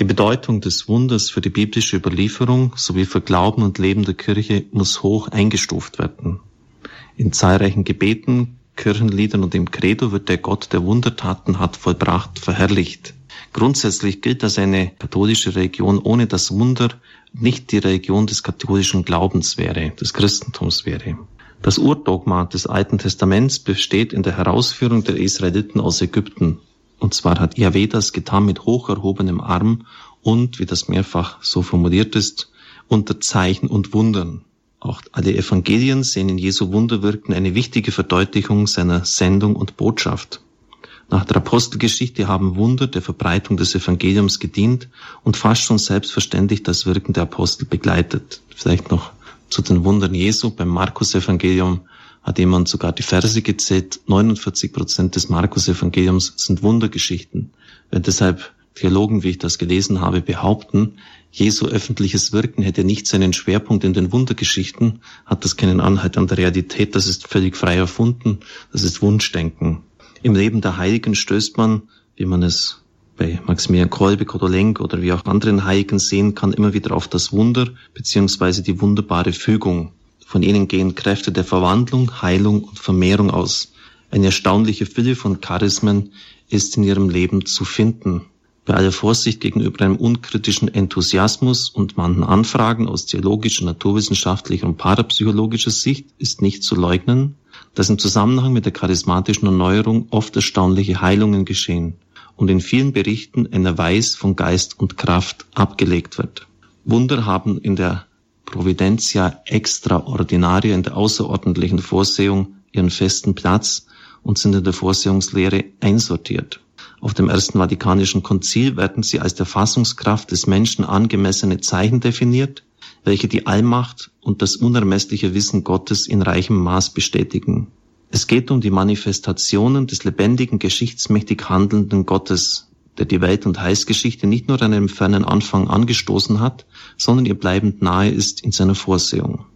Die Bedeutung des Wunders für die biblische Überlieferung sowie für Glauben und Leben der Kirche muss hoch eingestuft werden. In zahlreichen Gebeten, Kirchenliedern und im Credo wird der Gott, der Wundertaten hat vollbracht, verherrlicht. Grundsätzlich gilt, dass eine katholische Religion ohne das Wunder nicht die Religion des katholischen Glaubens wäre, des Christentums wäre. Das Urdogma des Alten Testaments besteht in der Herausführung der Israeliten aus Ägypten. Und zwar hat Yahweh das getan mit hoch erhobenem Arm und, wie das mehrfach so formuliert ist, unter Zeichen und Wundern. Auch alle Evangelien sehen in Jesu Wunderwirken eine wichtige Verdeutlichung seiner Sendung und Botschaft. Nach der Apostelgeschichte haben Wunder der Verbreitung des Evangeliums gedient und fast schon selbstverständlich das Wirken der Apostel begleitet. Vielleicht noch zu den Wundern Jesu. Beim Markus-Evangelium hat jemand sogar die Verse gezählt. 49 Prozent des Markus-Evangeliums sind Wundergeschichten. Wenn deshalb Theologen, wie ich das gelesen habe, behaupten, Jesu öffentliches Wirken hätte nicht seinen Schwerpunkt in den Wundergeschichten, hat das keinen Anhalt an der Realität, das ist völlig frei erfunden, das ist Wunschdenken. Im Leben der Heiligen stößt man, wie man es bei Maximilian Kolbe, Kodolenk oder wie auch anderen Heiligen sehen kann, immer wieder auf das Wunder beziehungsweise die wunderbare Fügung. Von ihnen gehen Kräfte der Verwandlung, Heilung und Vermehrung aus. Eine erstaunliche Fülle von Charismen ist in ihrem Leben zu finden. Bei aller Vorsicht gegenüber einem unkritischen Enthusiasmus und manchen Anfragen aus theologischer, naturwissenschaftlicher und parapsychologischer Sicht ist nicht zu leugnen, dass im Zusammenhang mit der charismatischen Erneuerung oft erstaunliche Heilungen geschehen und in vielen Berichten ein Erweis von Geist und Kraft abgelegt wird. Wunder haben in der Providentia Extraordinaria, in der außerordentlichen Vorsehung, ihren festen Platz und sind in der Vorsehungslehre einsortiert. Auf dem Ersten Vatikanischen Konzil werden sie als der Fassungskraft des Menschen angemessene Zeichen definiert, welche die Allmacht und das unermessliche Wissen Gottes in reichem Maß bestätigen. Es geht um die Manifestationen des lebendigen, geschichtsmächtig handelnden Gottes, der die Welt- und Heilsgeschichte nicht nur an einem fernen Anfang angestoßen hat, sondern ihr bleibend nahe ist in seiner Vorsehung.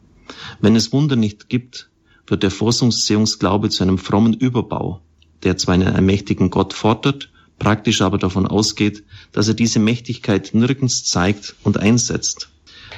Wenn es Wunder nicht gibt, wird der Vorsehungsglaube zu einem frommen Überbau, der zwar einen allmächtigen Gott fordert, praktisch aber davon ausgeht, dass er diese Mächtigkeit nirgends zeigt und einsetzt.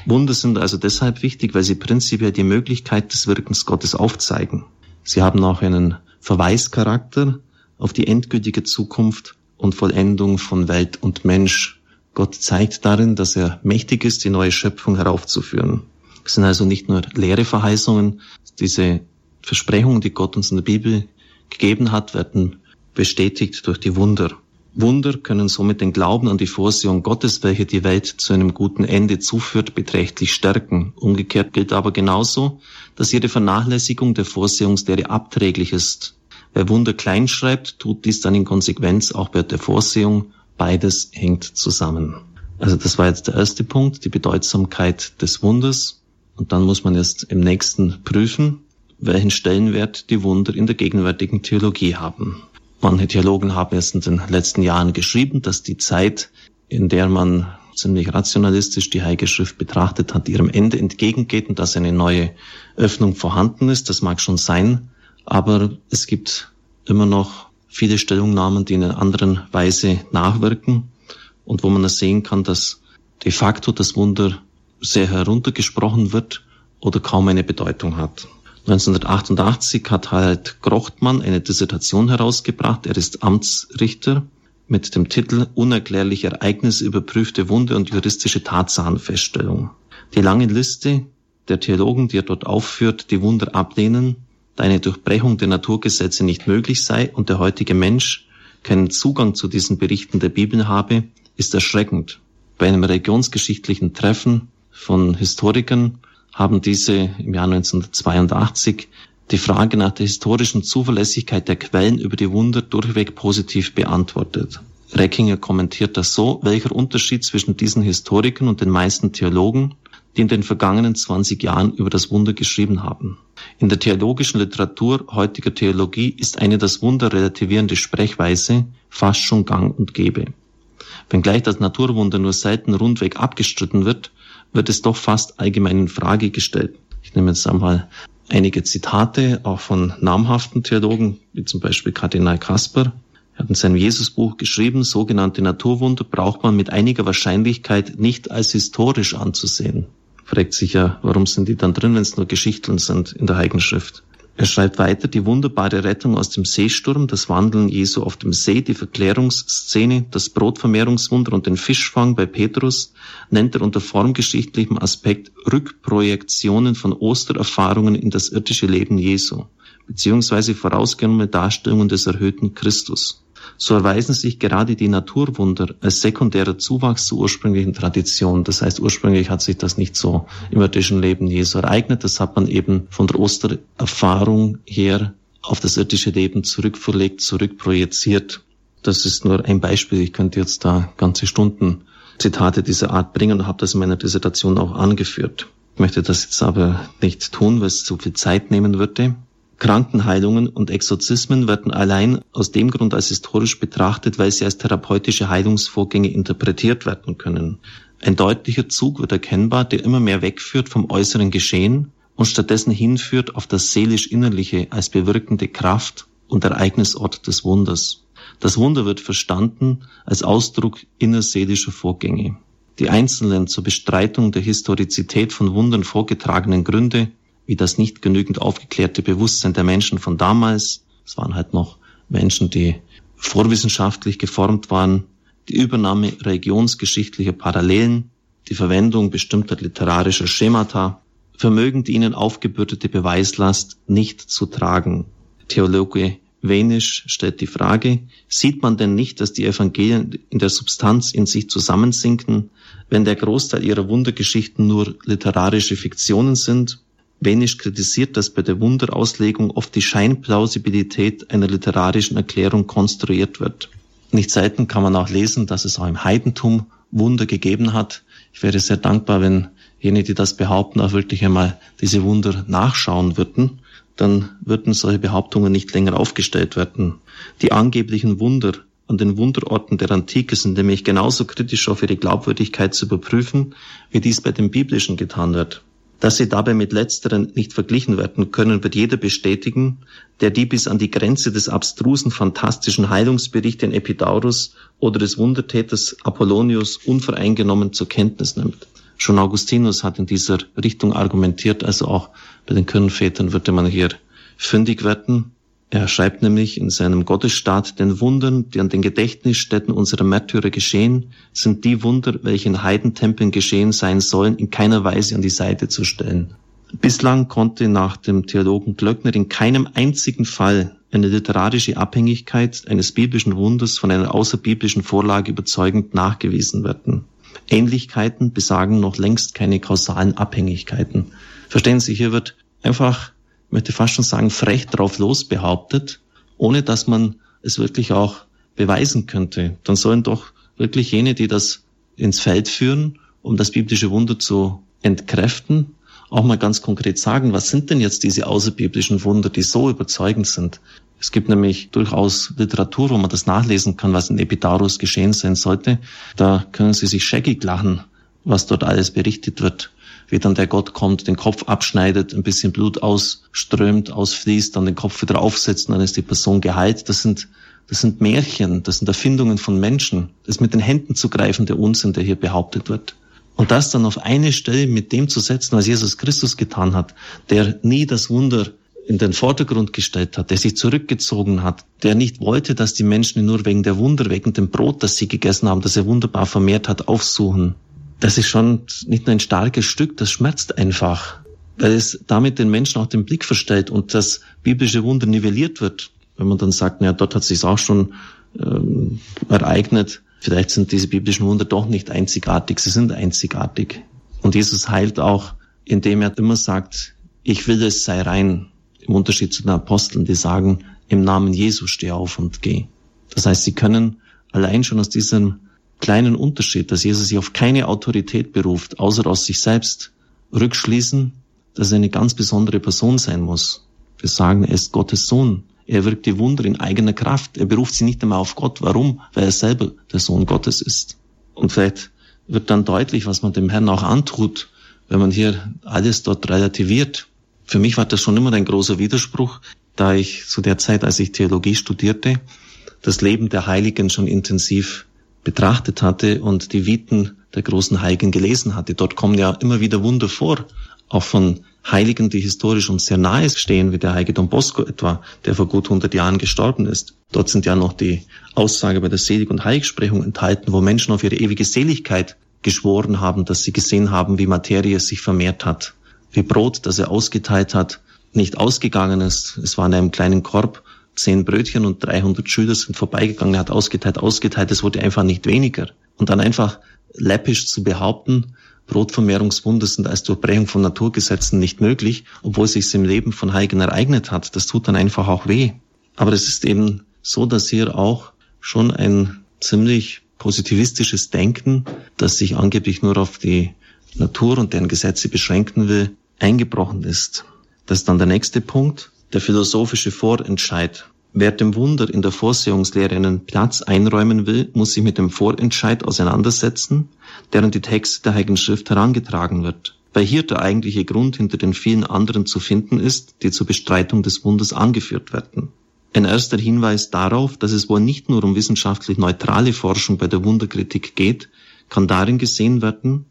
Wunder sind also deshalb wichtig, weil sie prinzipiell die Möglichkeit des Wirkens Gottes aufzeigen. Sie haben auch einen Verweischarakter auf die endgültige Zukunft und Vollendung von Welt und Mensch. Gott zeigt darin, dass er mächtig ist, die neue Schöpfung heraufzuführen. Es sind also nicht nur leere Verheißungen, diese Versprechungen, die Gott uns in der Bibel gegeben hat, werden bestätigt durch die Wunder. Wunder können somit den Glauben an die Vorsehung Gottes, welche die Welt zu einem guten Ende zuführt, beträchtlich stärken. Umgekehrt gilt aber genauso, dass jede Vernachlässigung der Vorsehungslehre abträglich ist. Wer Wunder klein schreibt, tut dies dann in Konsequenz auch bei der Vorsehung. Beides hängt zusammen. Also das war jetzt der erste Punkt, die Bedeutsamkeit des Wunders. Und dann muss man erst im nächsten prüfen, welchen Stellenwert die Wunder in der gegenwärtigen Theologie haben. Manche Theologen haben erst in den letzten Jahren geschrieben, dass die Zeit, in der man ziemlich rationalistisch die Heilige Schrift betrachtet hat, ihrem Ende entgegengeht und dass eine neue Öffnung vorhanden ist. Das mag schon sein, aber es gibt immer noch viele Stellungnahmen, die in einer anderen Weise nachwirken und wo man sehen kann, dass de facto das Wunder sehr heruntergesprochen wird oder kaum eine Bedeutung hat. 1988 hat halt Grochtmann eine Dissertation herausgebracht. Er ist Amtsrichter mit dem Titel Unerklärliche Ereignisse, überprüfte Wunde und juristische Tatsachenfeststellung. Die lange Liste der Theologen, die er dort aufführt, die Wunder ablehnen, da eine Durchbrechung der Naturgesetze nicht möglich sei und der heutige Mensch keinen Zugang zu diesen Berichten der Bibel habe, ist erschreckend. Bei einem religionsgeschichtlichen Treffen von Historikern haben diese im Jahr 1982 die Frage nach der historischen Zuverlässigkeit der Quellen über die Wunder durchweg positiv beantwortet. Reckinger kommentiert das so, welcher Unterschied zwischen diesen Historikern und den meisten Theologen, die in den vergangenen 20 Jahren über das Wunder geschrieben haben. In der theologischen Literatur heutiger Theologie ist eine das Wunder relativierende Sprechweise fast schon gang und gäbe. Wenngleich das Naturwunder nur selten rundweg abgestritten wird, wird es doch fast allgemein in Frage gestellt. Ich nehme jetzt einmal einige Zitate auch von namhaften Theologen, wie zum Beispiel Kardinal Kasper. Er hat in seinem Jesusbuch geschrieben, sogenannte Naturwunder braucht man mit einiger Wahrscheinlichkeit nicht als historisch anzusehen. Fragt sich ja, warum sind die dann drin, wenn es nur Geschichten sind in der Heiligen Schrift? Er schreibt weiter, die wunderbare Rettung aus dem Seesturm, das Wandeln Jesu auf dem See, die Verklärungsszene, das Brotvermehrungswunder und den Fischfang bei Petrus nennt er unter formgeschichtlichem Aspekt Rückprojektionen von Ostererfahrungen in das irdische Leben Jesu, beziehungsweise vorausgenommene Darstellungen des erhöhten Christus so erweisen sich gerade die Naturwunder als sekundärer Zuwachs zur ursprünglichen Tradition. Das heißt, ursprünglich hat sich das nicht so im irdischen Leben Jesu ereignet. Das hat man eben von der Ostererfahrung her auf das irdische Leben zurückverlegt, zurückprojiziert. Das ist nur ein Beispiel. Ich könnte jetzt da ganze Stunden Zitate dieser Art bringen und habe das in meiner Dissertation auch angeführt. Ich möchte das jetzt aber nicht tun, weil es zu viel Zeit nehmen würde. Krankenheilungen und Exorzismen werden allein aus dem Grund als historisch betrachtet, weil sie als therapeutische Heilungsvorgänge interpretiert werden können. Ein deutlicher Zug wird erkennbar, der immer mehr wegführt vom äußeren Geschehen und stattdessen hinführt auf das seelisch-innerliche als bewirkende Kraft und Ereignisort des Wunders. Das Wunder wird verstanden als Ausdruck innerseelischer Vorgänge. Die einzelnen zur Bestreitung der Historizität von Wundern vorgetragenen Gründe wie das nicht genügend aufgeklärte Bewusstsein der Menschen von damals. Es waren halt noch Menschen, die vorwissenschaftlich geformt waren, die Übernahme religionsgeschichtlicher Parallelen, die Verwendung bestimmter literarischer Schemata, vermögen die ihnen aufgebürdete Beweislast nicht zu tragen. Theologe Wenisch stellt die Frage, sieht man denn nicht, dass die Evangelien in der Substanz in sich zusammensinken, wenn der Großteil ihrer Wundergeschichten nur literarische Fiktionen sind Wenisch kritisiert, dass bei der Wunderauslegung oft die Scheinplausibilität einer literarischen Erklärung konstruiert wird. Nicht selten kann man auch lesen, dass es auch im Heidentum Wunder gegeben hat. Ich wäre sehr dankbar, wenn jene, die das behaupten, auch wirklich einmal diese Wunder nachschauen würden. Dann würden solche Behauptungen nicht länger aufgestellt werden. Die angeblichen Wunder an den Wunderorten der Antike sind nämlich genauso kritisch auf ihre Glaubwürdigkeit zu überprüfen, wie dies bei den biblischen getan wird. Dass sie dabei mit letzteren nicht verglichen werden können, wird jeder bestätigen, der die bis an die Grenze des abstrusen fantastischen Heilungsberichte in Epidaurus oder des Wundertäters Apollonius unvoreingenommen zur Kenntnis nimmt. Schon Augustinus hat in dieser Richtung argumentiert, also auch bei den Kirchenvätern würde man hier fündig werden. Er schreibt nämlich in seinem Gottesstaat, den Wundern, die an den Gedächtnisstätten unserer Märtyrer geschehen, sind die Wunder, welche in Heidentempeln geschehen sein sollen, in keiner Weise an die Seite zu stellen. Bislang konnte nach dem Theologen Glöckner in keinem einzigen Fall eine literarische Abhängigkeit eines biblischen Wunders von einer außerbiblischen Vorlage überzeugend nachgewiesen werden. Ähnlichkeiten besagen noch längst keine kausalen Abhängigkeiten. Verstehen Sie, hier wird einfach möchte fast schon sagen, frech drauf los behauptet, ohne dass man es wirklich auch beweisen könnte. Dann sollen doch wirklich jene, die das ins Feld führen, um das biblische Wunder zu entkräften, auch mal ganz konkret sagen, was sind denn jetzt diese außerbiblischen Wunder, die so überzeugend sind? Es gibt nämlich durchaus Literatur, wo man das nachlesen kann, was in Epidaurus geschehen sein sollte. Da können Sie sich scheckig lachen, was dort alles berichtet wird wie dann der Gott kommt, den Kopf abschneidet, ein bisschen Blut ausströmt, ausfließt, dann den Kopf wieder aufsetzt und dann ist die Person geheilt. Das sind, das sind Märchen, das sind Erfindungen von Menschen. Das mit den Händen zu greifen, der Unsinn, der hier behauptet wird. Und das dann auf eine Stelle mit dem zu setzen, was Jesus Christus getan hat, der nie das Wunder in den Vordergrund gestellt hat, der sich zurückgezogen hat, der nicht wollte, dass die Menschen nur wegen der Wunder, wegen dem Brot, das sie gegessen haben, das er wunderbar vermehrt hat, aufsuchen, das ist schon nicht nur ein starkes Stück, das schmerzt einfach, weil es damit den Menschen auch den Blick verstellt und das biblische Wunder nivelliert wird. Wenn man dann sagt, naja, dort hat sich auch schon ähm, ereignet, vielleicht sind diese biblischen Wunder doch nicht einzigartig, sie sind einzigartig. Und Jesus heilt auch, indem er immer sagt, ich will es sei rein, im Unterschied zu den Aposteln, die sagen, im Namen Jesu steh auf und geh. Das heißt, sie können allein schon aus diesem kleinen Unterschied, dass Jesus sich auf keine Autorität beruft, außer aus sich selbst, rückschließen, dass er eine ganz besondere Person sein muss. Wir sagen, er ist Gottes Sohn. Er wirkt die Wunder in eigener Kraft. Er beruft sie nicht einmal auf Gott. Warum? Weil er selber der Sohn Gottes ist. Und vielleicht wird dann deutlich, was man dem Herrn auch antut, wenn man hier alles dort relativiert. Für mich war das schon immer ein großer Widerspruch, da ich zu der Zeit, als ich Theologie studierte, das Leben der Heiligen schon intensiv betrachtet hatte und die Viten der großen Heiligen gelesen hatte. Dort kommen ja immer wieder Wunder vor, auch von Heiligen, die historisch uns sehr nahe stehen, wie der heilige Don Bosco etwa, der vor gut 100 Jahren gestorben ist. Dort sind ja noch die Aussage bei der Selig- und Heiligsprechung enthalten, wo Menschen auf ihre ewige Seligkeit geschworen haben, dass sie gesehen haben, wie Materie sich vermehrt hat, wie Brot, das er ausgeteilt hat, nicht ausgegangen ist. Es war in einem kleinen Korb, zehn Brötchen und 300 Schüler sind vorbeigegangen, er hat ausgeteilt, ausgeteilt, es wurde einfach nicht weniger. Und dann einfach läppisch zu behaupten, Brotvermehrungswunder sind als Durchbrechung von Naturgesetzen nicht möglich, obwohl es sich im Leben von Heiligen ereignet hat. Das tut dann einfach auch weh. Aber es ist eben so, dass hier auch schon ein ziemlich positivistisches Denken, das sich angeblich nur auf die Natur und deren Gesetze beschränken will, eingebrochen ist. Das ist dann der nächste Punkt, der philosophische Vorentscheid. Wer dem Wunder in der Vorsehungslehre einen Platz einräumen will, muss sich mit dem Vorentscheid auseinandersetzen, deren die Texte der Heiligen Schrift herangetragen wird. Weil hier der eigentliche Grund hinter den vielen anderen zu finden ist, die zur Bestreitung des Wunders angeführt werden. Ein erster Hinweis darauf, dass es wohl nicht nur um wissenschaftlich neutrale Forschung bei der Wunderkritik geht, kann darin gesehen werden,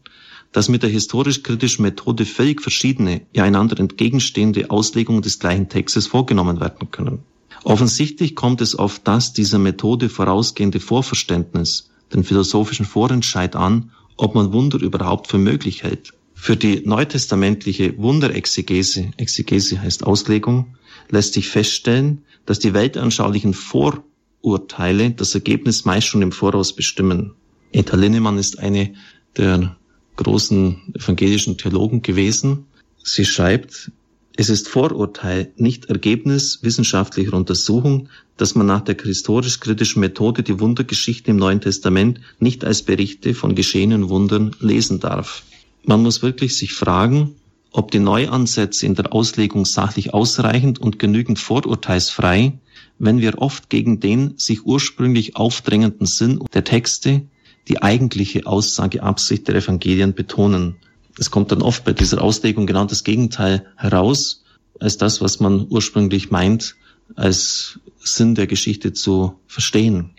dass mit der historisch-kritischen Methode völlig verschiedene, ja einander entgegenstehende Auslegungen des gleichen Textes vorgenommen werden können. Offensichtlich kommt es auf das dieser Methode vorausgehende Vorverständnis, den philosophischen Vorentscheid an, ob man Wunder überhaupt für möglich hält. Für die neutestamentliche Wunderexegese, Exegese heißt Auslegung, lässt sich feststellen, dass die weltanschaulichen Vorurteile das Ergebnis meist schon im Voraus bestimmen. Etta Linnemann ist eine der großen evangelischen Theologen gewesen. Sie schreibt, es ist Vorurteil, nicht Ergebnis wissenschaftlicher Untersuchung, dass man nach der historisch-kritischen Methode die Wundergeschichte im Neuen Testament nicht als Berichte von geschehenen Wundern lesen darf. Man muss wirklich sich fragen, ob die Neuansätze in der Auslegung sachlich ausreichend und genügend vorurteilsfrei, wenn wir oft gegen den sich ursprünglich aufdrängenden Sinn der Texte die eigentliche Aussageabsicht der Evangelien betonen es kommt dann oft bei dieser Auslegung genau das Gegenteil heraus, als das, was man ursprünglich meint, als Sinn der Geschichte zu verstehen.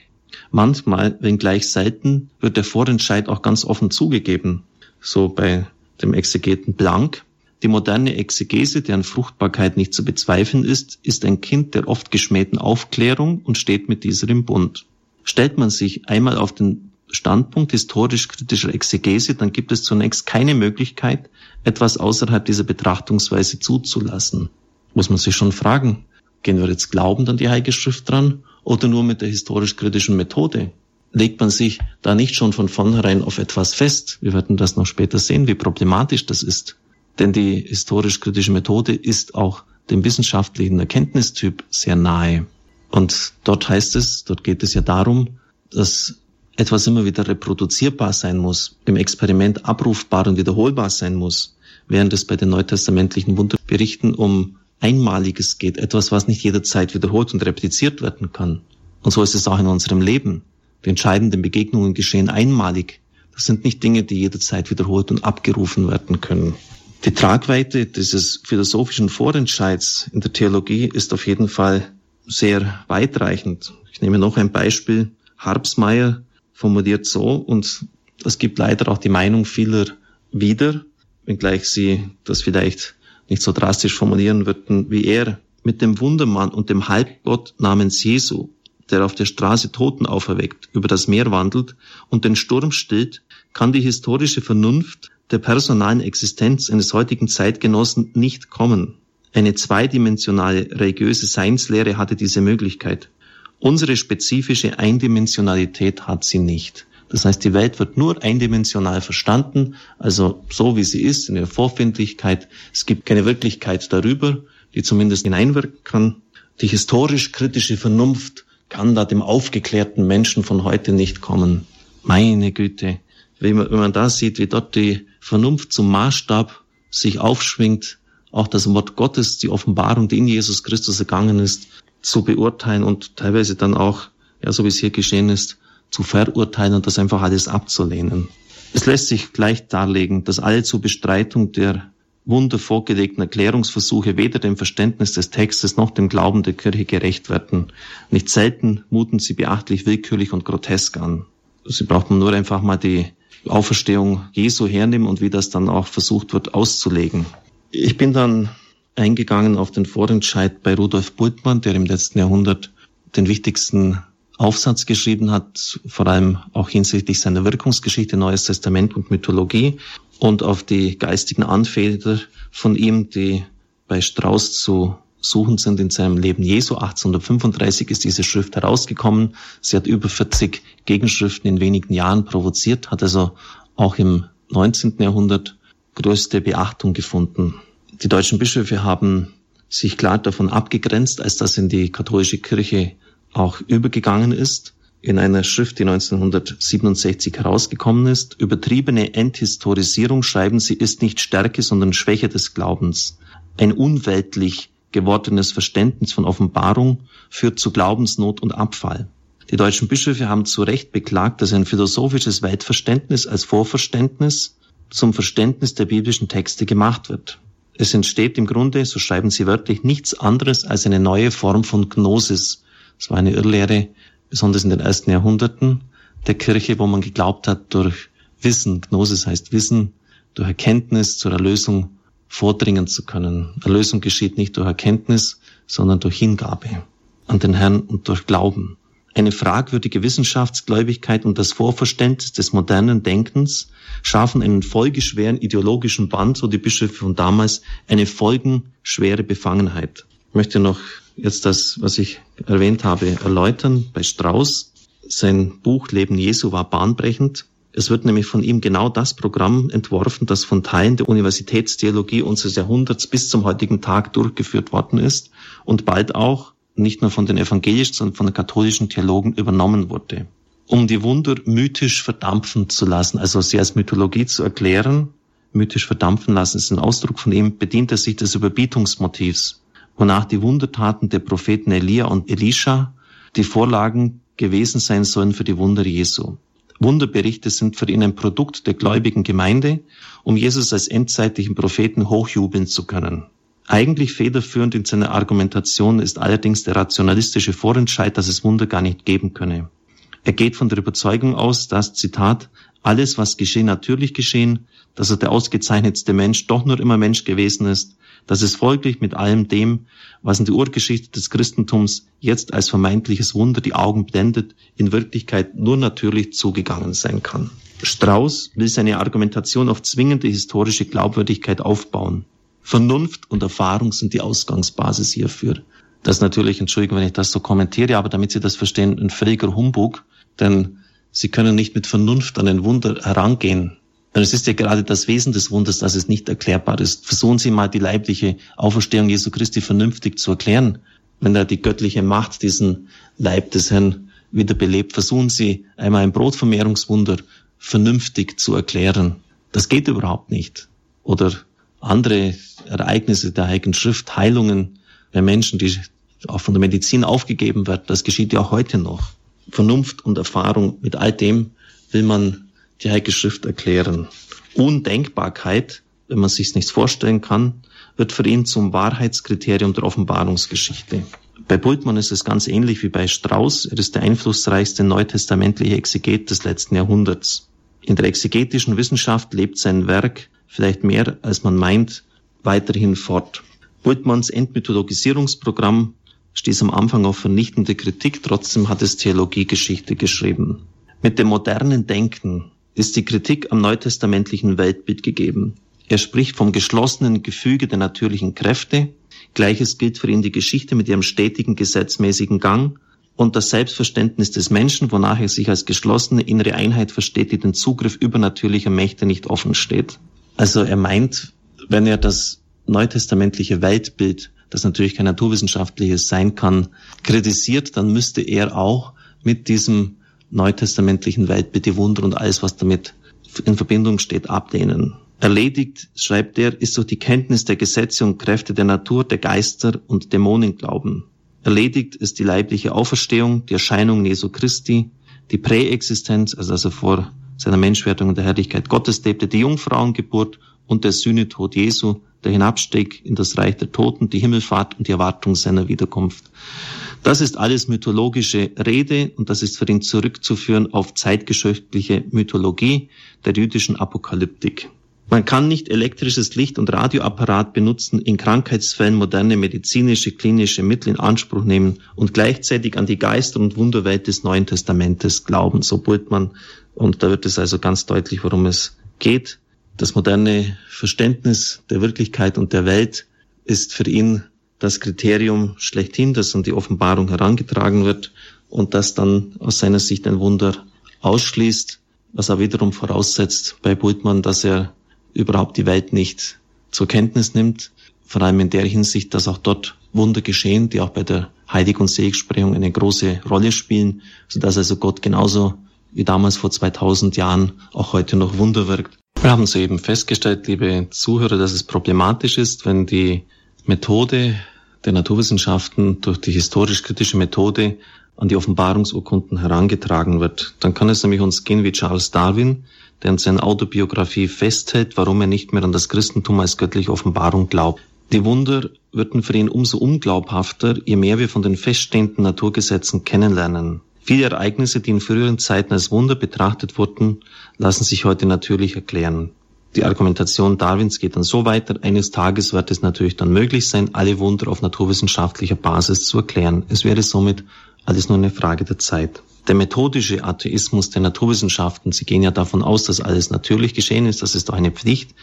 Manchmal, wenngleich selten, wird der Vorentscheid auch ganz offen zugegeben. So bei dem Exegeten Blank. Die moderne Exegese, deren Fruchtbarkeit nicht zu bezweifeln ist, ist ein Kind der oft geschmähten Aufklärung und steht mit dieser im Bund. Stellt man sich einmal auf den Standpunkt historisch-kritischer Exegese, dann gibt es zunächst keine Möglichkeit, etwas außerhalb dieser Betrachtungsweise zuzulassen. Muss man sich schon fragen, gehen wir jetzt glaubend an die Heilige Schrift dran oder nur mit der historisch-kritischen Methode? Legt man sich da nicht schon von vornherein auf etwas fest? Wir werden das noch später sehen, wie problematisch das ist. Denn die historisch-kritische Methode ist auch dem wissenschaftlichen Erkenntnistyp sehr nahe. Und dort heißt es, dort geht es ja darum, dass etwas immer wieder reproduzierbar sein muss, im Experiment abrufbar und wiederholbar sein muss, während es bei den neutestamentlichen Wunderberichten um Einmaliges geht, etwas, was nicht jederzeit wiederholt und repliziert werden kann. Und so ist es auch in unserem Leben. Die entscheidenden Begegnungen geschehen einmalig. Das sind nicht Dinge, die jederzeit wiederholt und abgerufen werden können. Die Tragweite dieses philosophischen Vorentscheids in der Theologie ist auf jeden Fall sehr weitreichend. Ich nehme noch ein Beispiel. Harpsmeier formuliert so und das gibt leider auch die Meinung vieler wieder, wenngleich sie das vielleicht nicht so drastisch formulieren würden wie er, mit dem Wundermann und dem Halbgott namens Jesu, der auf der Straße Toten auferweckt, über das Meer wandelt und den Sturm stillt, kann die historische Vernunft der personalen Existenz eines heutigen Zeitgenossen nicht kommen. Eine zweidimensionale religiöse Seinslehre hatte diese Möglichkeit. Unsere spezifische Eindimensionalität hat sie nicht. Das heißt, die Welt wird nur eindimensional verstanden, also so wie sie ist, in ihrer Vorfindlichkeit. Es gibt keine Wirklichkeit darüber, die zumindest hineinwirken kann. Die historisch-kritische Vernunft kann da dem aufgeklärten Menschen von heute nicht kommen. Meine Güte, wenn man, wenn man da sieht, wie dort die Vernunft zum Maßstab sich aufschwingt, auch das Wort Gottes, die Offenbarung, die in Jesus Christus ergangen ist, zu beurteilen und teilweise dann auch, ja, so wie es hier geschehen ist, zu verurteilen und das einfach alles abzulehnen. Es lässt sich gleich darlegen, dass alle zur Bestreitung der Wunder vorgelegten Erklärungsversuche weder dem Verständnis des Textes noch dem Glauben der Kirche gerecht werden. Nicht selten muten sie beachtlich willkürlich und grotesk an. Sie braucht man nur einfach mal die Auferstehung Jesu hernehmen und wie das dann auch versucht wird auszulegen. Ich bin dann eingegangen auf den Vorentscheid bei Rudolf Bultmann, der im letzten Jahrhundert den wichtigsten Aufsatz geschrieben hat, vor allem auch hinsichtlich seiner Wirkungsgeschichte Neues Testament und Mythologie und auf die geistigen Anfäder von ihm, die bei Strauß zu suchen sind in seinem Leben Jesu. 1835 ist diese Schrift herausgekommen. Sie hat über 40 Gegenschriften in wenigen Jahren provoziert, hat also auch im 19. Jahrhundert größte Beachtung gefunden. Die deutschen Bischöfe haben sich klar davon abgegrenzt, als das in die katholische Kirche auch übergegangen ist. In einer Schrift, die 1967 herausgekommen ist, übertriebene Enthistorisierung schreiben sie, ist nicht Stärke, sondern Schwäche des Glaubens. Ein unweltlich gewordenes Verständnis von Offenbarung führt zu Glaubensnot und Abfall. Die deutschen Bischöfe haben zu Recht beklagt, dass ein philosophisches Weltverständnis als Vorverständnis zum Verständnis der biblischen Texte gemacht wird. Es entsteht im Grunde, so schreiben sie wörtlich, nichts anderes als eine neue Form von Gnosis. Das war eine Irrlehre, besonders in den ersten Jahrhunderten der Kirche, wo man geglaubt hat, durch Wissen, Gnosis heißt Wissen, durch Erkenntnis zur Erlösung vordringen zu können. Erlösung geschieht nicht durch Erkenntnis, sondern durch Hingabe an den Herrn und durch Glauben. Eine fragwürdige Wissenschaftsgläubigkeit und das Vorverständnis des modernen Denkens schaffen einen folgeschweren ideologischen Band, so die Bischöfe von damals, eine folgenschwere Befangenheit. Ich möchte noch jetzt das, was ich erwähnt habe, erläutern. Bei Strauß, sein Buch Leben Jesu war bahnbrechend. Es wird nämlich von ihm genau das Programm entworfen, das von Teilen der Universitätstheologie unseres Jahrhunderts bis zum heutigen Tag durchgeführt worden ist und bald auch nicht nur von den evangelischen, sondern von den katholischen Theologen übernommen wurde. Um die Wunder mythisch verdampfen zu lassen, also sie als Mythologie zu erklären, mythisch verdampfen lassen, ist ein Ausdruck von ihm, bedient er sich des Überbietungsmotivs, wonach die Wundertaten der Propheten Elia und Elisha die Vorlagen gewesen sein sollen für die Wunder Jesu. Wunderberichte sind für ihn ein Produkt der gläubigen Gemeinde, um Jesus als endzeitlichen Propheten hochjubeln zu können. Eigentlich federführend in seiner Argumentation ist allerdings der rationalistische Vorentscheid, dass es Wunder gar nicht geben könne. Er geht von der Überzeugung aus, dass, Zitat, alles, was geschehen, natürlich geschehen, dass er der ausgezeichnetste Mensch doch nur immer Mensch gewesen ist, dass es folglich mit allem dem, was in der Urgeschichte des Christentums jetzt als vermeintliches Wunder die Augen blendet, in Wirklichkeit nur natürlich zugegangen sein kann. Strauß will seine Argumentation auf zwingende historische Glaubwürdigkeit aufbauen. Vernunft und Erfahrung sind die Ausgangsbasis hierfür. Das ist natürlich, Entschuldigung, wenn ich das so kommentiere, aber damit Sie das verstehen, ein völliger Humbug, denn Sie können nicht mit Vernunft an ein Wunder herangehen. Denn es ist ja gerade das Wesen des Wunders, dass es nicht erklärbar ist. Versuchen Sie mal die leibliche Auferstehung Jesu Christi vernünftig zu erklären. Wenn da die göttliche Macht diesen Leib des Herrn wiederbelebt, versuchen Sie einmal ein Brotvermehrungswunder vernünftig zu erklären. Das geht überhaupt nicht. Oder andere Ereignisse der Heiligen Schrift, Heilungen bei Menschen, die auch von der Medizin aufgegeben werden. Das geschieht ja auch heute noch. Vernunft und Erfahrung mit all dem will man die Heilige Schrift erklären. Undenkbarkeit, wenn man sich nicht vorstellen kann, wird für ihn zum Wahrheitskriterium der Offenbarungsgeschichte. Bei Bultmann ist es ganz ähnlich wie bei Strauß. Er ist der einflussreichste neutestamentliche Exeget des letzten Jahrhunderts. In der exegetischen Wissenschaft lebt sein Werk vielleicht mehr als man meint, weiterhin fort. Bultmanns Entmythologisierungsprogramm stieß am Anfang auf vernichtende Kritik, trotzdem hat es Theologiegeschichte geschrieben. Mit dem modernen Denken ist die Kritik am neutestamentlichen Weltbild gegeben. Er spricht vom geschlossenen Gefüge der natürlichen Kräfte, gleiches gilt für ihn die Geschichte mit ihrem stetigen gesetzmäßigen Gang und das Selbstverständnis des Menschen, wonach er sich als geschlossene innere Einheit versteht, die den Zugriff übernatürlicher Mächte nicht offen steht. Also er meint, wenn er das neutestamentliche Weltbild, das natürlich kein naturwissenschaftliches sein kann, kritisiert, dann müsste er auch mit diesem neutestamentlichen Weltbild die Wunder und alles, was damit in Verbindung steht, ablehnen. Erledigt, schreibt er, ist durch die Kenntnis der Gesetze und Kräfte der Natur, der Geister und Dämonen glauben. Erledigt ist die leibliche Auferstehung, die Erscheinung Jesu Christi, die Präexistenz, also, also vor seiner Menschwerdung und der Herrlichkeit Gottes lebte, die Jungfrauengeburt und der Sühnetod Jesu, der Hinabstieg in das Reich der Toten, die Himmelfahrt und die Erwartung seiner Wiederkunft. Das ist alles mythologische Rede und das ist für ihn zurückzuführen auf zeitgeschichtliche Mythologie der jüdischen Apokalyptik. Man kann nicht elektrisches Licht und Radioapparat benutzen, in Krankheitsfällen moderne medizinische, klinische Mittel in Anspruch nehmen und gleichzeitig an die Geister- und Wunderwelt des Neuen Testamentes glauben. So Bultmann. Und da wird es also ganz deutlich, worum es geht. Das moderne Verständnis der Wirklichkeit und der Welt ist für ihn das Kriterium schlechthin, das an die Offenbarung herangetragen wird und das dann aus seiner Sicht ein Wunder ausschließt, was er wiederum voraussetzt bei Bultmann, dass er überhaupt die Welt nicht zur Kenntnis nimmt, vor allem in der Hinsicht, dass auch dort Wunder geschehen, die auch bei der Heilig- und Seligsprechung eine große Rolle spielen, sodass also Gott genauso wie damals vor 2000 Jahren auch heute noch Wunder wirkt. Wir haben soeben festgestellt, liebe Zuhörer, dass es problematisch ist, wenn die Methode der Naturwissenschaften durch die historisch-kritische Methode an die Offenbarungsurkunden herangetragen wird. Dann kann es nämlich uns gehen wie Charles Darwin, der in seiner Autobiografie festhält, warum er nicht mehr an das Christentum als göttliche Offenbarung glaubt. Die Wunder würden für ihn umso unglaubhafter, je mehr wir von den feststehenden Naturgesetzen kennenlernen. Viele Ereignisse, die in früheren Zeiten als Wunder betrachtet wurden, lassen sich heute natürlich erklären. Die Argumentation Darwins geht dann so weiter, eines Tages wird es natürlich dann möglich sein, alle Wunder auf naturwissenschaftlicher Basis zu erklären. Es wäre somit alles nur eine Frage der Zeit. Der methodische Atheismus der Naturwissenschaften, sie gehen ja davon aus, dass alles natürlich geschehen ist, das ist doch eine Pflicht,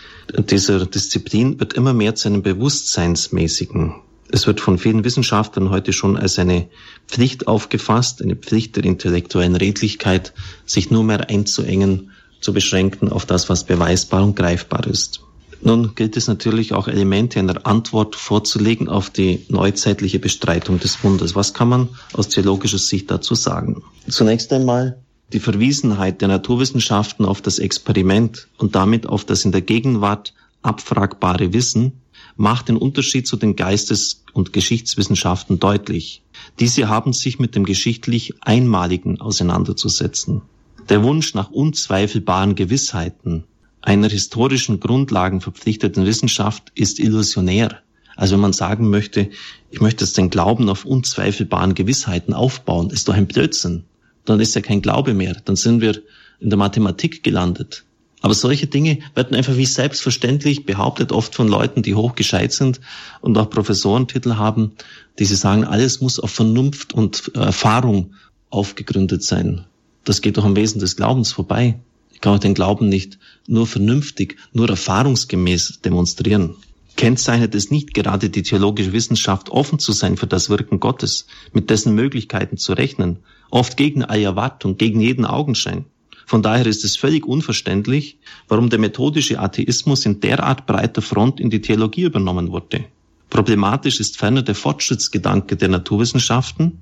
dieser Disziplin wird immer mehr zu einem bewusstseinsmäßigen. Es wird von vielen Wissenschaftlern heute schon als eine Pflicht aufgefasst, eine Pflicht der intellektuellen Redlichkeit, sich nur mehr einzuengen zu beschränken auf das, was beweisbar und greifbar ist. Nun gilt es natürlich auch Elemente einer Antwort vorzulegen auf die neuzeitliche Bestreitung des Wunders. Was kann man aus theologischer Sicht dazu sagen? Zunächst einmal die Verwiesenheit der Naturwissenschaften auf das Experiment und damit auf das in der Gegenwart abfragbare Wissen macht den Unterschied zu den Geistes- und Geschichtswissenschaften deutlich. Diese haben sich mit dem geschichtlich Einmaligen auseinanderzusetzen. Der Wunsch nach unzweifelbaren Gewissheiten, einer historischen Grundlagen verpflichteten Wissenschaft ist illusionär. Also wenn man sagen möchte, ich möchte jetzt den Glauben auf unzweifelbaren Gewissheiten aufbauen, ist doch ein Blödsinn. Dann ist ja kein Glaube mehr. Dann sind wir in der Mathematik gelandet. Aber solche Dinge werden einfach wie selbstverständlich behauptet, oft von Leuten, die hochgescheit sind und auch Professorentitel haben, die sie sagen, alles muss auf Vernunft und Erfahrung aufgegründet sein. Das geht doch am Wesen des Glaubens vorbei. Ich kann auch den Glauben nicht nur vernünftig, nur erfahrungsgemäß demonstrieren. Kennzeichnet es nicht gerade die theologische Wissenschaft, offen zu sein für das Wirken Gottes, mit dessen Möglichkeiten zu rechnen, oft gegen alle Erwartung, gegen jeden Augenschein. Von daher ist es völlig unverständlich, warum der methodische Atheismus in derart breiter Front in die Theologie übernommen wurde. Problematisch ist ferner der Fortschrittsgedanke der Naturwissenschaften,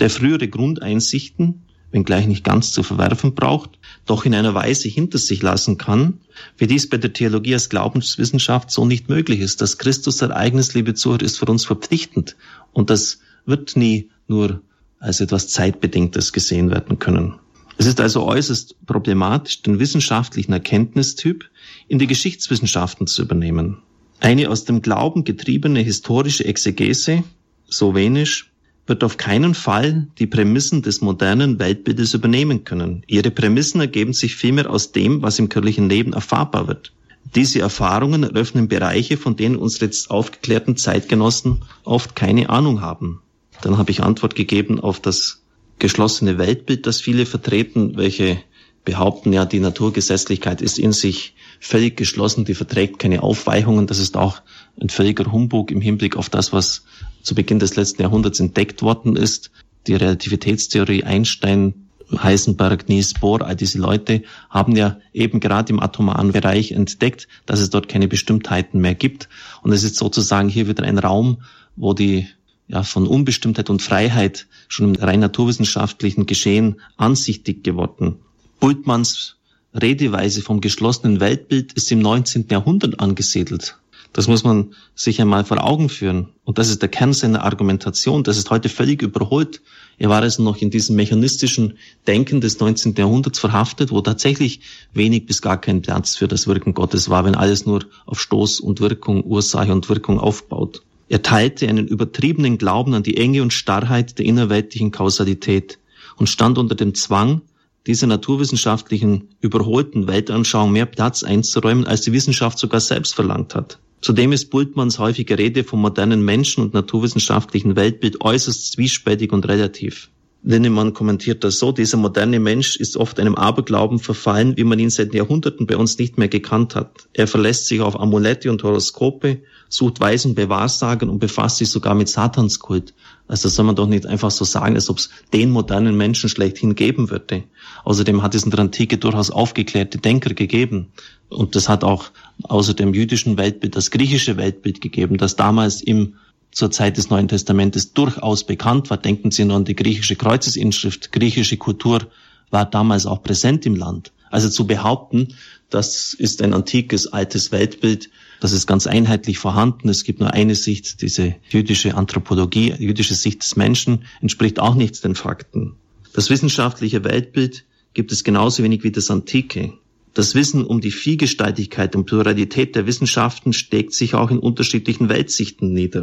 der frühere Grundeinsichten wenngleich nicht ganz zu verwerfen braucht, doch in einer Weise hinter sich lassen kann, wie dies bei der Theologie als Glaubenswissenschaft so nicht möglich ist. Das Christusereignis, liebe Zuhörer, ist für uns verpflichtend und das wird nie nur als etwas Zeitbedingtes gesehen werden können. Es ist also äußerst problematisch, den wissenschaftlichen Erkenntnistyp in die Geschichtswissenschaften zu übernehmen. Eine aus dem Glauben getriebene historische Exegese, so wenig, wird auf keinen Fall die Prämissen des modernen Weltbildes übernehmen können. Ihre Prämissen ergeben sich vielmehr aus dem, was im kirchlichen Leben erfahrbar wird. Diese Erfahrungen eröffnen Bereiche, von denen unsere jetzt aufgeklärten Zeitgenossen oft keine Ahnung haben. Dann habe ich Antwort gegeben auf das geschlossene Weltbild, das viele vertreten, welche behaupten, ja, die Naturgesetzlichkeit ist in sich völlig geschlossen, die verträgt keine Aufweichungen. Das ist auch ein völliger Humbug im Hinblick auf das, was zu Beginn des letzten Jahrhunderts entdeckt worden ist. Die Relativitätstheorie Einstein, Heisenberg, Niels Bohr, all diese Leute haben ja eben gerade im atomaren Bereich entdeckt, dass es dort keine Bestimmtheiten mehr gibt. Und es ist sozusagen hier wieder ein Raum, wo die ja, von Unbestimmtheit und Freiheit schon im rein naturwissenschaftlichen Geschehen ansichtig geworden. Bultmanns Redeweise vom geschlossenen Weltbild ist im 19. Jahrhundert angesiedelt. Das muss man sich einmal vor Augen führen. Und das ist der Kern seiner Argumentation. Das ist heute völlig überholt. Er war also noch in diesem mechanistischen Denken des 19. Jahrhunderts verhaftet, wo tatsächlich wenig bis gar kein Platz für das Wirken Gottes war, wenn alles nur auf Stoß und Wirkung, Ursache und Wirkung aufbaut. Er teilte einen übertriebenen Glauben an die Enge und Starrheit der innerweltlichen Kausalität und stand unter dem Zwang, dieser naturwissenschaftlichen überholten Weltanschauung mehr Platz einzuräumen, als die Wissenschaft sogar selbst verlangt hat. Zudem ist Bultmanns häufige Rede vom modernen Menschen- und naturwissenschaftlichen Weltbild äußerst zwiespältig und relativ. Linnemann kommentiert das so, dieser moderne Mensch ist oft einem Aberglauben verfallen, wie man ihn seit Jahrhunderten bei uns nicht mehr gekannt hat. Er verlässt sich auf Amulette und Horoskope, sucht Weisen bei Wahrsagen und befasst sich sogar mit Satanskult. Also das soll man doch nicht einfach so sagen, als ob es den modernen Menschen schlechthin geben würde. Außerdem hat es in der Antike durchaus aufgeklärte Denker gegeben. Und das hat auch außer dem jüdischen Weltbild das griechische Weltbild gegeben, das damals im zur Zeit des Neuen Testamentes durchaus bekannt war. Denken Sie nur an die griechische Kreuzesinschrift. Griechische Kultur war damals auch präsent im Land. Also zu behaupten, das ist ein antikes, altes Weltbild, das ist ganz einheitlich vorhanden. Es gibt nur eine Sicht, diese jüdische Anthropologie, jüdische Sicht des Menschen, entspricht auch nichts den Fakten. Das wissenschaftliche Weltbild gibt es genauso wenig wie das antike. Das Wissen um die Vielgestaltigkeit und Pluralität der Wissenschaften steckt sich auch in unterschiedlichen Weltsichten nieder.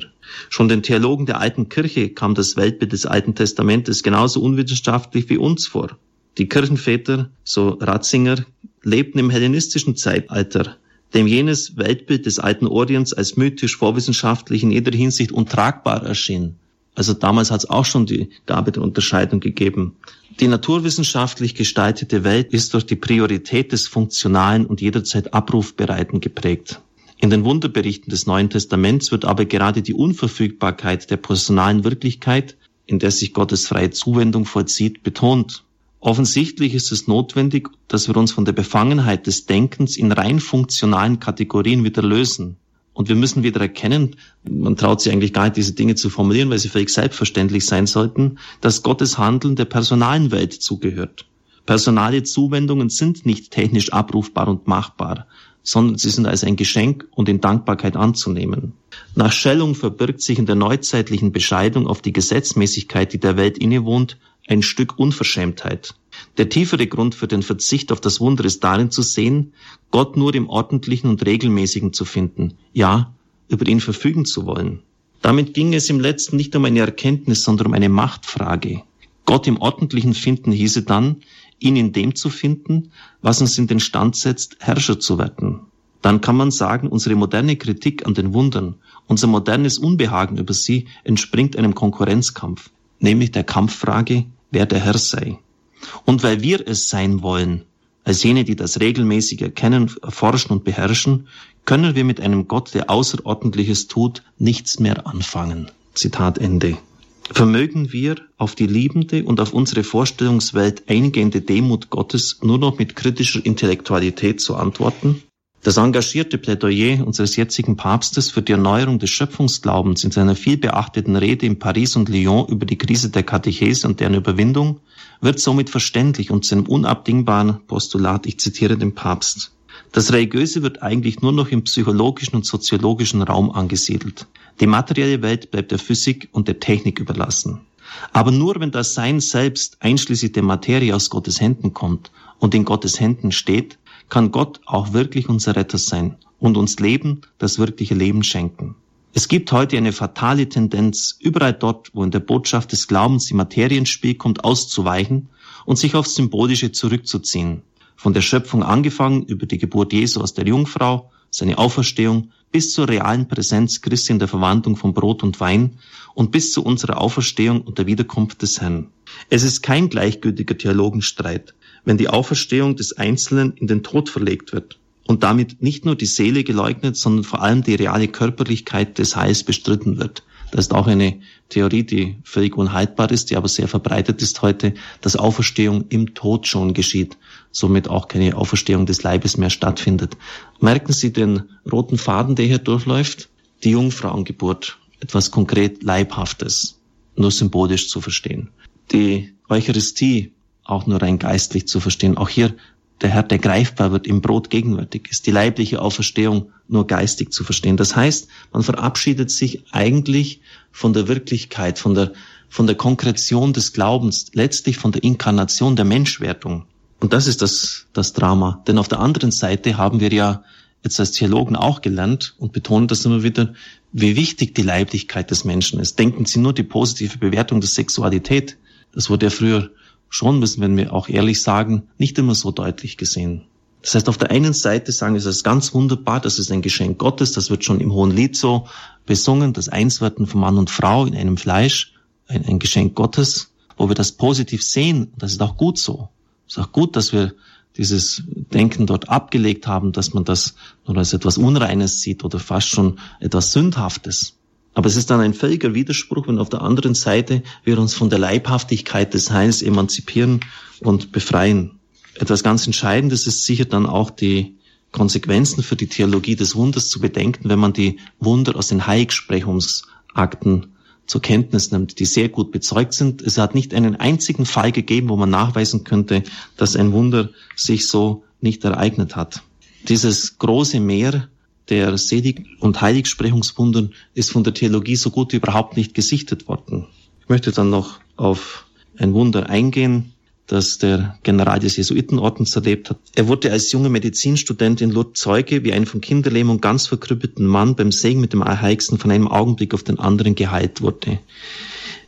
Schon den Theologen der alten Kirche kam das Weltbild des Alten Testamentes genauso unwissenschaftlich wie uns vor. Die Kirchenväter, so Ratzinger, lebten im hellenistischen Zeitalter, dem jenes Weltbild des alten Orients als mythisch vorwissenschaftlich in jeder Hinsicht untragbar erschien. Also damals hat es auch schon die Gabe der Unterscheidung gegeben. Die naturwissenschaftlich gestaltete Welt ist durch die Priorität des Funktionalen und jederzeit Abrufbereiten geprägt. In den Wunderberichten des Neuen Testaments wird aber gerade die Unverfügbarkeit der personalen Wirklichkeit, in der sich Gottes freie Zuwendung vollzieht, betont. Offensichtlich ist es notwendig, dass wir uns von der Befangenheit des Denkens in rein funktionalen Kategorien wieder lösen. Und wir müssen wieder erkennen, man traut sich eigentlich gar nicht, diese Dinge zu formulieren, weil sie völlig selbstverständlich sein sollten, dass Gottes Handeln der personalen Welt zugehört. Personale Zuwendungen sind nicht technisch abrufbar und machbar, sondern sie sind als ein Geschenk und in Dankbarkeit anzunehmen. Nach Schellung verbirgt sich in der neuzeitlichen Bescheidung auf die Gesetzmäßigkeit, die der Welt innewohnt, ein Stück Unverschämtheit. Der tiefere Grund für den Verzicht auf das Wunder ist darin zu sehen, Gott nur im Ordentlichen und Regelmäßigen zu finden, ja, über ihn verfügen zu wollen. Damit ging es im letzten nicht um eine Erkenntnis, sondern um eine Machtfrage. Gott im Ordentlichen finden hieße dann, ihn in dem zu finden, was uns in den Stand setzt, Herrscher zu werden. Dann kann man sagen, unsere moderne Kritik an den Wundern, unser modernes Unbehagen über sie entspringt einem Konkurrenzkampf, nämlich der Kampffrage, wer der Herr sei. Und weil wir es sein wollen, als jene, die das regelmäßig erkennen, erforschen und beherrschen, können wir mit einem Gott, der Außerordentliches tut, nichts mehr anfangen. Zitat Ende. Vermögen wir auf die liebende und auf unsere Vorstellungswelt eingehende Demut Gottes nur noch mit kritischer Intellektualität zu antworten? Das engagierte Plädoyer unseres jetzigen Papstes für die Erneuerung des Schöpfungsglaubens in seiner vielbeachteten Rede in Paris und Lyon über die Krise der Katechese und deren Überwindung wird somit verständlich und zu einem unabdingbaren Postulat, ich zitiere den Papst. Das Religiöse wird eigentlich nur noch im psychologischen und soziologischen Raum angesiedelt. Die materielle Welt bleibt der Physik und der Technik überlassen. Aber nur wenn das Sein selbst einschließlich der Materie aus Gottes Händen kommt und in Gottes Händen steht, kann Gott auch wirklich unser Retter sein und uns Leben, das wirkliche Leben schenken. Es gibt heute eine fatale Tendenz, überall dort, wo in der Botschaft des Glaubens die Materie ins Spiel kommt, auszuweichen und sich aufs Symbolische zurückzuziehen. Von der Schöpfung angefangen über die Geburt Jesu aus der Jungfrau, seine Auferstehung, bis zur realen Präsenz Christi in der Verwandlung von Brot und Wein und bis zu unserer Auferstehung und der Wiederkunft des Herrn. Es ist kein gleichgültiger Theologenstreit, wenn die Auferstehung des Einzelnen in den Tod verlegt wird und damit nicht nur die Seele geleugnet, sondern vor allem die reale Körperlichkeit des Heils bestritten wird. Das ist auch eine Theorie, die völlig unhaltbar ist, die aber sehr verbreitet ist heute, dass Auferstehung im Tod schon geschieht, somit auch keine Auferstehung des Leibes mehr stattfindet. Merken Sie den roten Faden, der hier durchläuft? Die Jungfrauengeburt, etwas konkret Leibhaftes, nur symbolisch zu verstehen. Die Eucharistie, auch nur rein geistlich zu verstehen. Auch hier der Herr, der greifbar wird, im Brot gegenwärtig ist, die leibliche Auferstehung nur geistig zu verstehen. Das heißt, man verabschiedet sich eigentlich von der Wirklichkeit, von der, von der Konkretion des Glaubens, letztlich von der Inkarnation der Menschwertung. Und das ist das, das Drama. Denn auf der anderen Seite haben wir ja jetzt als Theologen auch gelernt und betonen das immer wieder, wie wichtig die Leiblichkeit des Menschen ist. Denken Sie nur die positive Bewertung der Sexualität. Das wurde ja früher schon, müssen wir mir auch ehrlich sagen, nicht immer so deutlich gesehen. Das heißt, auf der einen Seite sagen wir, es ist ganz wunderbar, das ist ein Geschenk Gottes, das wird schon im Hohen Lied so besungen, das Einswerden von Mann und Frau in einem Fleisch, ein, ein Geschenk Gottes, wo wir das positiv sehen, das ist auch gut so. Es ist auch gut, dass wir dieses Denken dort abgelegt haben, dass man das nur als etwas Unreines sieht oder fast schon etwas Sündhaftes. Aber es ist dann ein völliger Widerspruch, wenn auf der anderen Seite wir uns von der Leibhaftigkeit des Heils emanzipieren und befreien. Etwas ganz Entscheidendes ist sicher dann auch die Konsequenzen für die Theologie des Wunders zu bedenken, wenn man die Wunder aus den Heilsprechungsakten zur Kenntnis nimmt, die sehr gut bezeugt sind. Es hat nicht einen einzigen Fall gegeben, wo man nachweisen könnte, dass ein Wunder sich so nicht ereignet hat. Dieses große Meer der Selig- und Heiligsprechungswunder ist von der Theologie so gut wie überhaupt nicht gesichtet worden. Ich möchte dann noch auf ein Wunder eingehen, das der General des Jesuitenordens erlebt hat. Er wurde als junger Medizinstudent in Lourdes Zeuge, wie ein von Kinderlähmung ganz verkrüppelten Mann beim Segen mit dem Allerheiligsten von einem Augenblick auf den anderen geheilt wurde.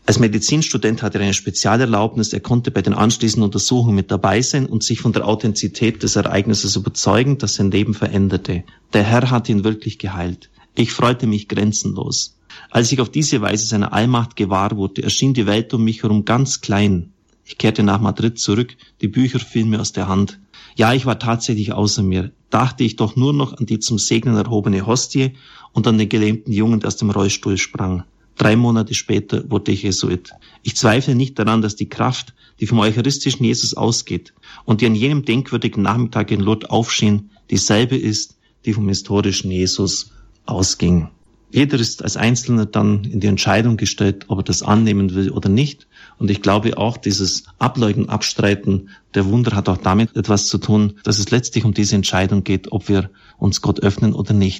Als Medizinstudent hatte er eine Spezialerlaubnis. Er konnte bei den anschließenden Untersuchungen mit dabei sein und sich von der Authentizität des Ereignisses überzeugen, das sein Leben veränderte. Der Herr hat ihn wirklich geheilt. Ich freute mich grenzenlos. Als ich auf diese Weise seiner Allmacht gewahr wurde, erschien die Welt um mich herum ganz klein. Ich kehrte nach Madrid zurück, die Bücher fielen mir aus der Hand. Ja, ich war tatsächlich außer mir. Dachte ich doch nur noch an die zum Segnen erhobene Hostie und an den gelähmten Jungen, der aus dem Rollstuhl sprang. Drei Monate später wurde ich Jesuit. Ich zweifle nicht daran, dass die Kraft, die vom eucharistischen Jesus ausgeht und die an jenem denkwürdigen Nachmittag in Lourdes aufschien, dieselbe ist, die vom historischen Jesus ausging. Jeder ist als Einzelner dann in die Entscheidung gestellt, ob er das annehmen will oder nicht. Und ich glaube auch, dieses Ableugnen, Abstreiten der Wunder hat auch damit etwas zu tun, dass es letztlich um diese Entscheidung geht, ob wir uns Gott öffnen oder nicht.